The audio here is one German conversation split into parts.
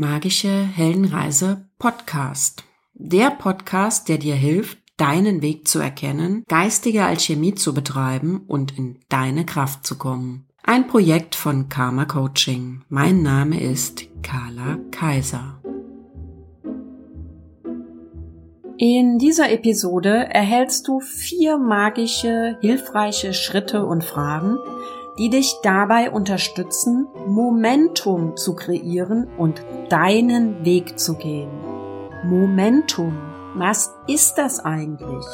Magische Heldenreise Podcast. Der Podcast, der dir hilft, deinen Weg zu erkennen, geistige Alchemie zu betreiben und in deine Kraft zu kommen. Ein Projekt von Karma Coaching. Mein Name ist Carla Kaiser. In dieser Episode erhältst du vier magische, hilfreiche Schritte und Fragen, die dich dabei unterstützen, Momentum zu kreieren und deinen Weg zu gehen. Momentum, was ist das eigentlich?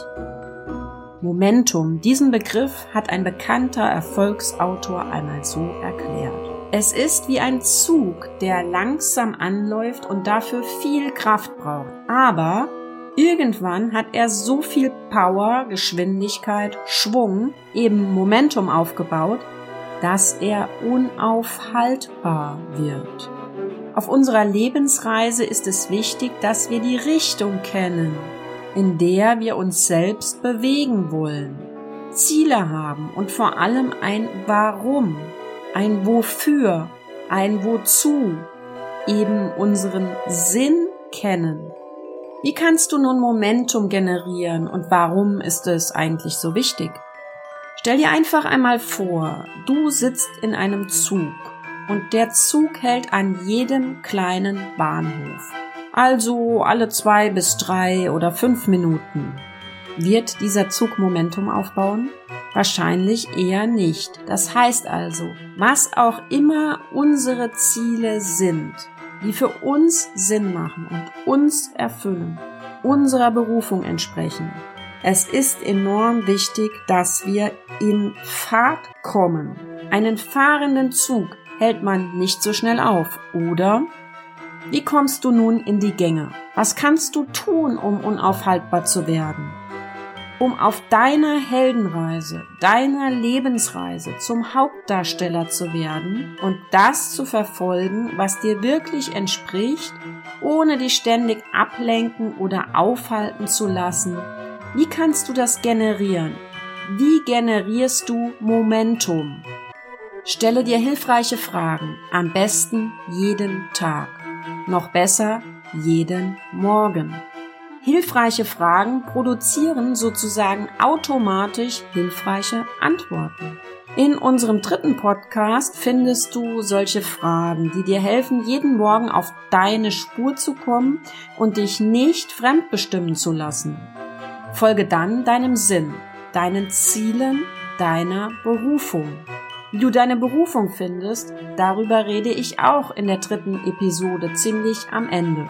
Momentum, diesen Begriff hat ein bekannter Erfolgsautor einmal so erklärt. Es ist wie ein Zug, der langsam anläuft und dafür viel Kraft braucht. Aber irgendwann hat er so viel Power, Geschwindigkeit, Schwung, eben Momentum aufgebaut, dass er unaufhaltbar wird. Auf unserer Lebensreise ist es wichtig, dass wir die Richtung kennen, in der wir uns selbst bewegen wollen, Ziele haben und vor allem ein Warum, ein Wofür, ein Wozu, eben unseren Sinn kennen. Wie kannst du nun Momentum generieren und warum ist es eigentlich so wichtig? Stell dir einfach einmal vor, du sitzt in einem Zug und der Zug hält an jedem kleinen Bahnhof. Also alle zwei bis drei oder fünf Minuten. Wird dieser Zug Momentum aufbauen? Wahrscheinlich eher nicht. Das heißt also, was auch immer unsere Ziele sind, die für uns Sinn machen und uns erfüllen, unserer Berufung entsprechen, es ist enorm wichtig, dass wir in Fahrt kommen. Einen fahrenden Zug hält man nicht so schnell auf, oder? Wie kommst du nun in die Gänge? Was kannst du tun, um unaufhaltbar zu werden? Um auf deiner Heldenreise, deiner Lebensreise zum Hauptdarsteller zu werden und das zu verfolgen, was dir wirklich entspricht, ohne dich ständig ablenken oder aufhalten zu lassen, wie kannst du das generieren? Wie generierst du Momentum? Stelle dir hilfreiche Fragen, am besten jeden Tag. Noch besser, jeden Morgen. Hilfreiche Fragen produzieren sozusagen automatisch hilfreiche Antworten. In unserem dritten Podcast findest du solche Fragen, die dir helfen, jeden Morgen auf deine Spur zu kommen und dich nicht fremdbestimmen zu lassen. Folge dann deinem Sinn, deinen Zielen, deiner Berufung. Wie du deine Berufung findest, darüber rede ich auch in der dritten Episode ziemlich am Ende.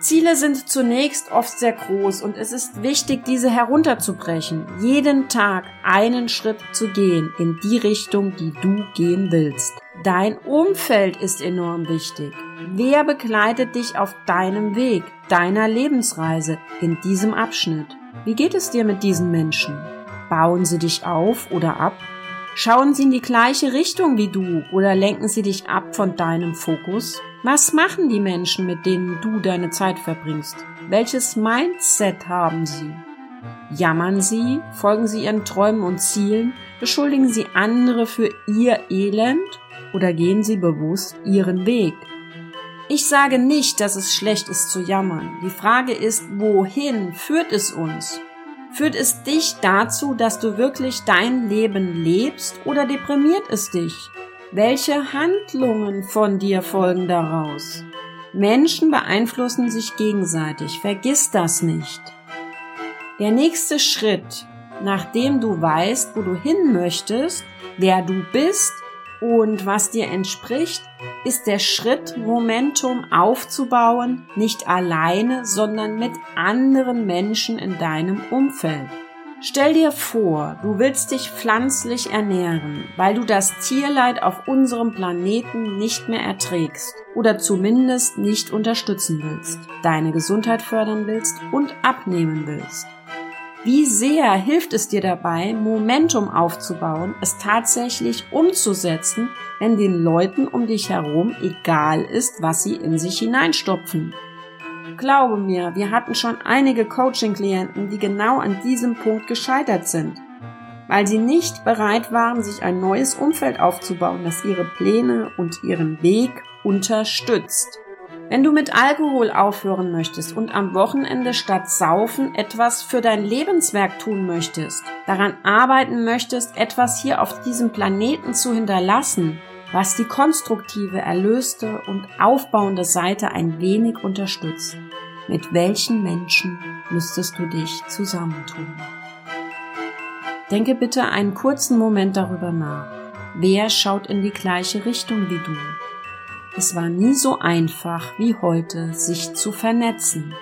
Ziele sind zunächst oft sehr groß und es ist wichtig, diese herunterzubrechen, jeden Tag einen Schritt zu gehen in die Richtung, die du gehen willst. Dein Umfeld ist enorm wichtig. Wer begleitet dich auf deinem Weg, deiner Lebensreise in diesem Abschnitt? Wie geht es dir mit diesen Menschen? Bauen sie dich auf oder ab? Schauen sie in die gleiche Richtung wie du oder lenken sie dich ab von deinem Fokus? Was machen die Menschen, mit denen du deine Zeit verbringst? Welches Mindset haben sie? Jammern sie? Folgen sie ihren Träumen und Zielen? Beschuldigen sie andere für ihr Elend? Oder gehen sie bewusst ihren Weg? Ich sage nicht, dass es schlecht ist zu jammern. Die Frage ist, wohin führt es uns? Führt es dich dazu, dass du wirklich dein Leben lebst oder deprimiert es dich? Welche Handlungen von dir folgen daraus? Menschen beeinflussen sich gegenseitig, vergiss das nicht. Der nächste Schritt, nachdem du weißt, wo du hin möchtest, wer du bist und was dir entspricht, ist der Schritt, Momentum aufzubauen, nicht alleine, sondern mit anderen Menschen in deinem Umfeld. Stell dir vor, du willst dich pflanzlich ernähren, weil du das Tierleid auf unserem Planeten nicht mehr erträgst oder zumindest nicht unterstützen willst, deine Gesundheit fördern willst und abnehmen willst. Wie sehr hilft es dir dabei, Momentum aufzubauen, es tatsächlich umzusetzen, wenn den Leuten um dich herum egal ist, was sie in sich hineinstopfen? Glaube mir, wir hatten schon einige Coaching-Klienten, die genau an diesem Punkt gescheitert sind, weil sie nicht bereit waren, sich ein neues Umfeld aufzubauen, das ihre Pläne und ihren Weg unterstützt. Wenn du mit Alkohol aufhören möchtest und am Wochenende statt Saufen etwas für dein Lebenswerk tun möchtest, daran arbeiten möchtest, etwas hier auf diesem Planeten zu hinterlassen, was die konstruktive, erlöste und aufbauende Seite ein wenig unterstützt, mit welchen Menschen müsstest du dich zusammentun? Denke bitte einen kurzen Moment darüber nach. Wer schaut in die gleiche Richtung wie du? Es war nie so einfach wie heute, sich zu vernetzen.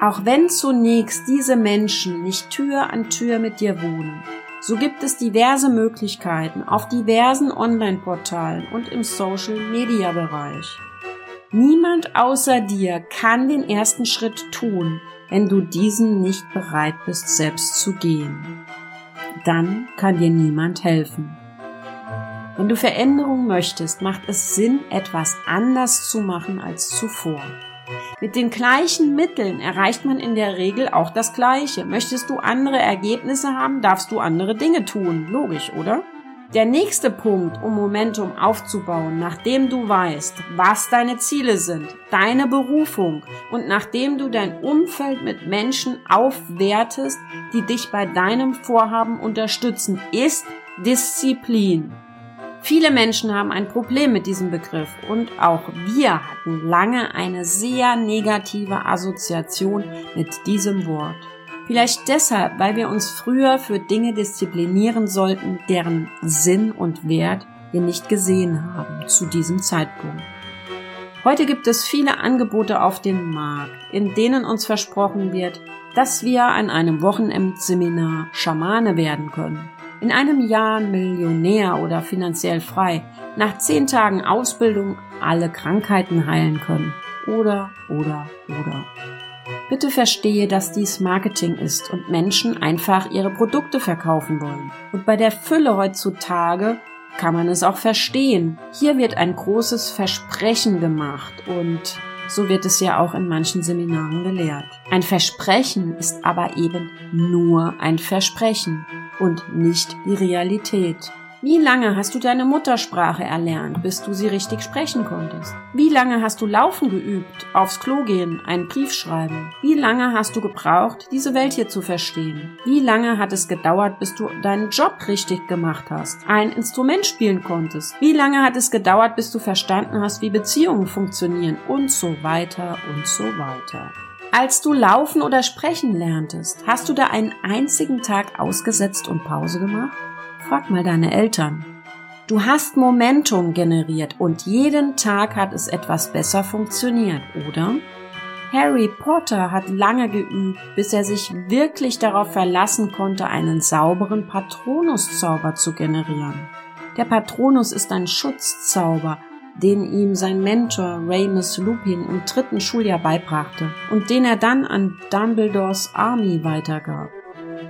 Auch wenn zunächst diese Menschen nicht Tür an Tür mit dir wohnen, so gibt es diverse Möglichkeiten auf diversen Online-Portalen und im Social-Media-Bereich. Niemand außer dir kann den ersten Schritt tun, wenn du diesen nicht bereit bist, selbst zu gehen. Dann kann dir niemand helfen. Wenn du Veränderung möchtest, macht es Sinn, etwas anders zu machen als zuvor. Mit den gleichen Mitteln erreicht man in der Regel auch das Gleiche. Möchtest du andere Ergebnisse haben, darfst du andere Dinge tun. Logisch, oder? Der nächste Punkt, um Momentum aufzubauen, nachdem du weißt, was deine Ziele sind, deine Berufung und nachdem du dein Umfeld mit Menschen aufwertest, die dich bei deinem Vorhaben unterstützen, ist Disziplin. Viele Menschen haben ein Problem mit diesem Begriff und auch wir hatten lange eine sehr negative Assoziation mit diesem Wort. Vielleicht deshalb, weil wir uns früher für Dinge disziplinieren sollten, deren Sinn und Wert wir nicht gesehen haben zu diesem Zeitpunkt. Heute gibt es viele Angebote auf dem Markt, in denen uns versprochen wird, dass wir an einem Wochenendseminar Schamane werden können in einem Jahr Millionär oder finanziell frei, nach zehn Tagen Ausbildung alle Krankheiten heilen können. Oder, oder, oder. Bitte verstehe, dass dies Marketing ist und Menschen einfach ihre Produkte verkaufen wollen. Und bei der Fülle heutzutage kann man es auch verstehen. Hier wird ein großes Versprechen gemacht und so wird es ja auch in manchen Seminaren gelehrt. Ein Versprechen ist aber eben nur ein Versprechen und nicht die Realität. Wie lange hast du deine Muttersprache erlernt, bis du sie richtig sprechen konntest? Wie lange hast du laufen geübt, aufs Klo gehen, einen Brief schreiben? Wie lange hast du gebraucht, diese Welt hier zu verstehen? Wie lange hat es gedauert, bis du deinen Job richtig gemacht hast, ein Instrument spielen konntest? Wie lange hat es gedauert, bis du verstanden hast, wie Beziehungen funktionieren? Und so weiter und so weiter. Als du laufen oder sprechen lerntest, hast du da einen einzigen Tag ausgesetzt und Pause gemacht? Frag mal deine Eltern. Du hast Momentum generiert und jeden Tag hat es etwas besser funktioniert, oder? Harry Potter hat lange geübt, bis er sich wirklich darauf verlassen konnte, einen sauberen Patronuszauber zu generieren. Der Patronus ist ein Schutzzauber, den ihm sein Mentor Remus Lupin im dritten Schuljahr beibrachte und den er dann an Dumbledores Army weitergab.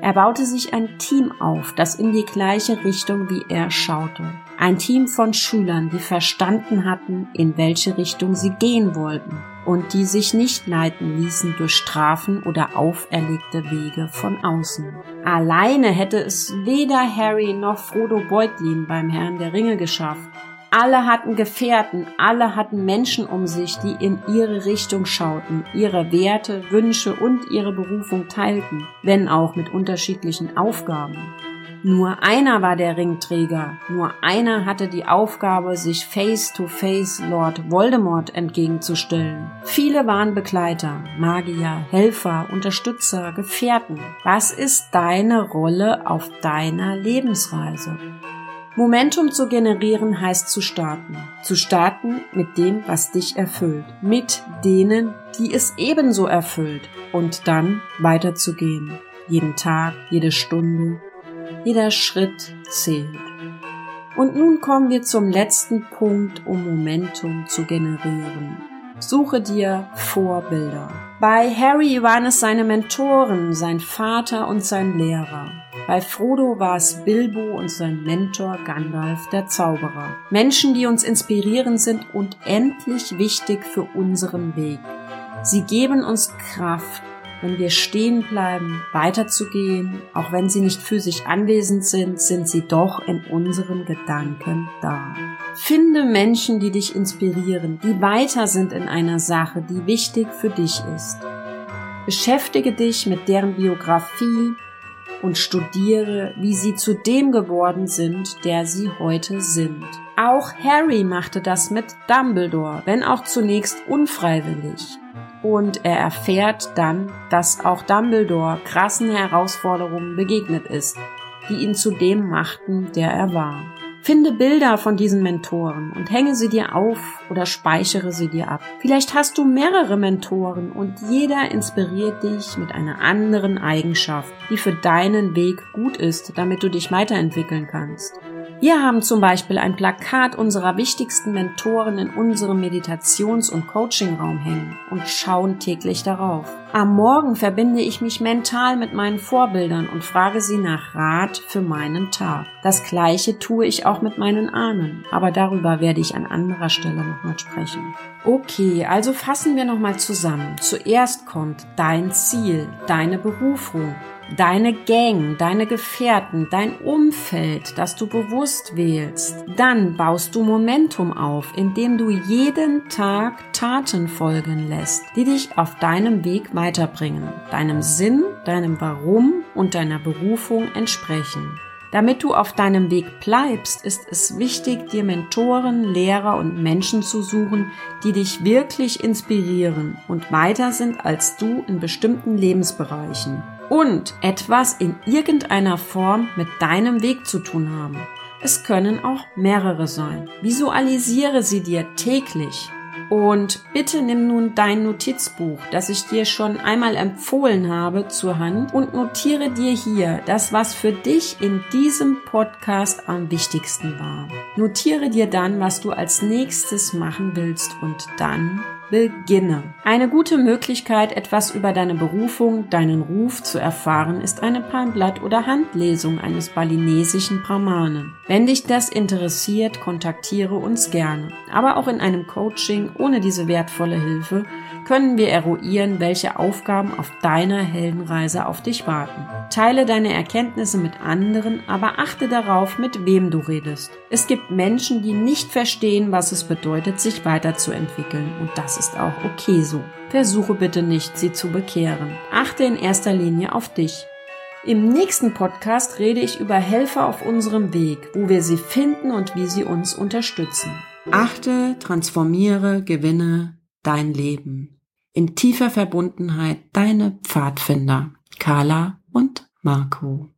Er baute sich ein Team auf, das in die gleiche Richtung wie er schaute. Ein Team von Schülern, die verstanden hatten, in welche Richtung sie gehen wollten und die sich nicht leiten ließen durch Strafen oder auferlegte Wege von außen. Alleine hätte es weder Harry noch Frodo Beutlin beim Herrn der Ringe geschafft. Alle hatten Gefährten, alle hatten Menschen um sich, die in ihre Richtung schauten, ihre Werte, Wünsche und ihre Berufung teilten, wenn auch mit unterschiedlichen Aufgaben. Nur einer war der Ringträger, nur einer hatte die Aufgabe, sich face to face Lord Voldemort entgegenzustellen. Viele waren Begleiter, Magier, Helfer, Unterstützer, Gefährten. Was ist deine Rolle auf deiner Lebensreise? Momentum zu generieren heißt zu starten. Zu starten mit dem, was dich erfüllt. Mit denen, die es ebenso erfüllt. Und dann weiterzugehen. Jeden Tag, jede Stunde, jeder Schritt zählt. Und nun kommen wir zum letzten Punkt, um Momentum zu generieren. Suche dir Vorbilder. Bei Harry waren es seine Mentoren, sein Vater und sein Lehrer. Bei Frodo war es Bilbo und sein Mentor Gandalf der Zauberer. Menschen, die uns inspirieren sind und endlich wichtig für unseren Weg. Sie geben uns Kraft, wenn wir stehen bleiben, weiterzugehen, auch wenn sie nicht physisch anwesend sind, sind sie doch in unseren Gedanken da. Finde Menschen, die dich inspirieren, die weiter sind in einer Sache, die wichtig für dich ist. Beschäftige dich mit deren Biografie und studiere, wie sie zu dem geworden sind, der sie heute sind. Auch Harry machte das mit Dumbledore, wenn auch zunächst unfreiwillig. Und er erfährt dann, dass auch Dumbledore krassen Herausforderungen begegnet ist, die ihn zu dem machten, der er war. Finde Bilder von diesen Mentoren und hänge sie dir auf oder speichere sie dir ab. Vielleicht hast du mehrere Mentoren und jeder inspiriert dich mit einer anderen Eigenschaft, die für deinen Weg gut ist, damit du dich weiterentwickeln kannst. Wir haben zum Beispiel ein Plakat unserer wichtigsten Mentoren in unserem Meditations- und Coachingraum hängen und schauen täglich darauf. Am Morgen verbinde ich mich mental mit meinen Vorbildern und frage sie nach Rat für meinen Tag. Das gleiche tue ich auch mit meinen Ahnen, aber darüber werde ich an anderer Stelle nochmal sprechen. Okay, also fassen wir nochmal zusammen. Zuerst kommt dein Ziel, deine Berufung, deine Gang, deine Gefährten, dein Umfeld, das du bewusst wählst. Dann baust du Momentum auf, indem du jeden Tag Taten folgen lässt, die dich auf deinem Weg weiterbringen, deinem Sinn, deinem Warum und deiner Berufung entsprechen. Damit du auf deinem Weg bleibst, ist es wichtig, dir Mentoren, Lehrer und Menschen zu suchen, die dich wirklich inspirieren und weiter sind als du in bestimmten Lebensbereichen und etwas in irgendeiner Form mit deinem Weg zu tun haben. Es können auch mehrere sein. Visualisiere sie dir täglich. Und bitte nimm nun dein Notizbuch, das ich dir schon einmal empfohlen habe, zur Hand und notiere dir hier das, was für dich in diesem Podcast am wichtigsten war. Notiere dir dann, was du als nächstes machen willst und dann Beginne. Eine gute Möglichkeit, etwas über deine Berufung, deinen Ruf zu erfahren, ist eine Palmblatt- oder Handlesung eines balinesischen Brahmanen. Wenn dich das interessiert, kontaktiere uns gerne. Aber auch in einem Coaching ohne diese wertvolle Hilfe können wir eruieren, welche Aufgaben auf deiner Heldenreise auf dich warten. Teile deine Erkenntnisse mit anderen, aber achte darauf, mit wem du redest. Es gibt Menschen, die nicht verstehen, was es bedeutet, sich weiterzuentwickeln und das ist auch okay so. Versuche bitte nicht, sie zu bekehren. Achte in erster Linie auf dich. Im nächsten Podcast rede ich über Helfer auf unserem Weg, wo wir sie finden und wie sie uns unterstützen. Achte, transformiere, gewinne dein Leben. In tiefer Verbundenheit deine Pfadfinder, Carla und Marco.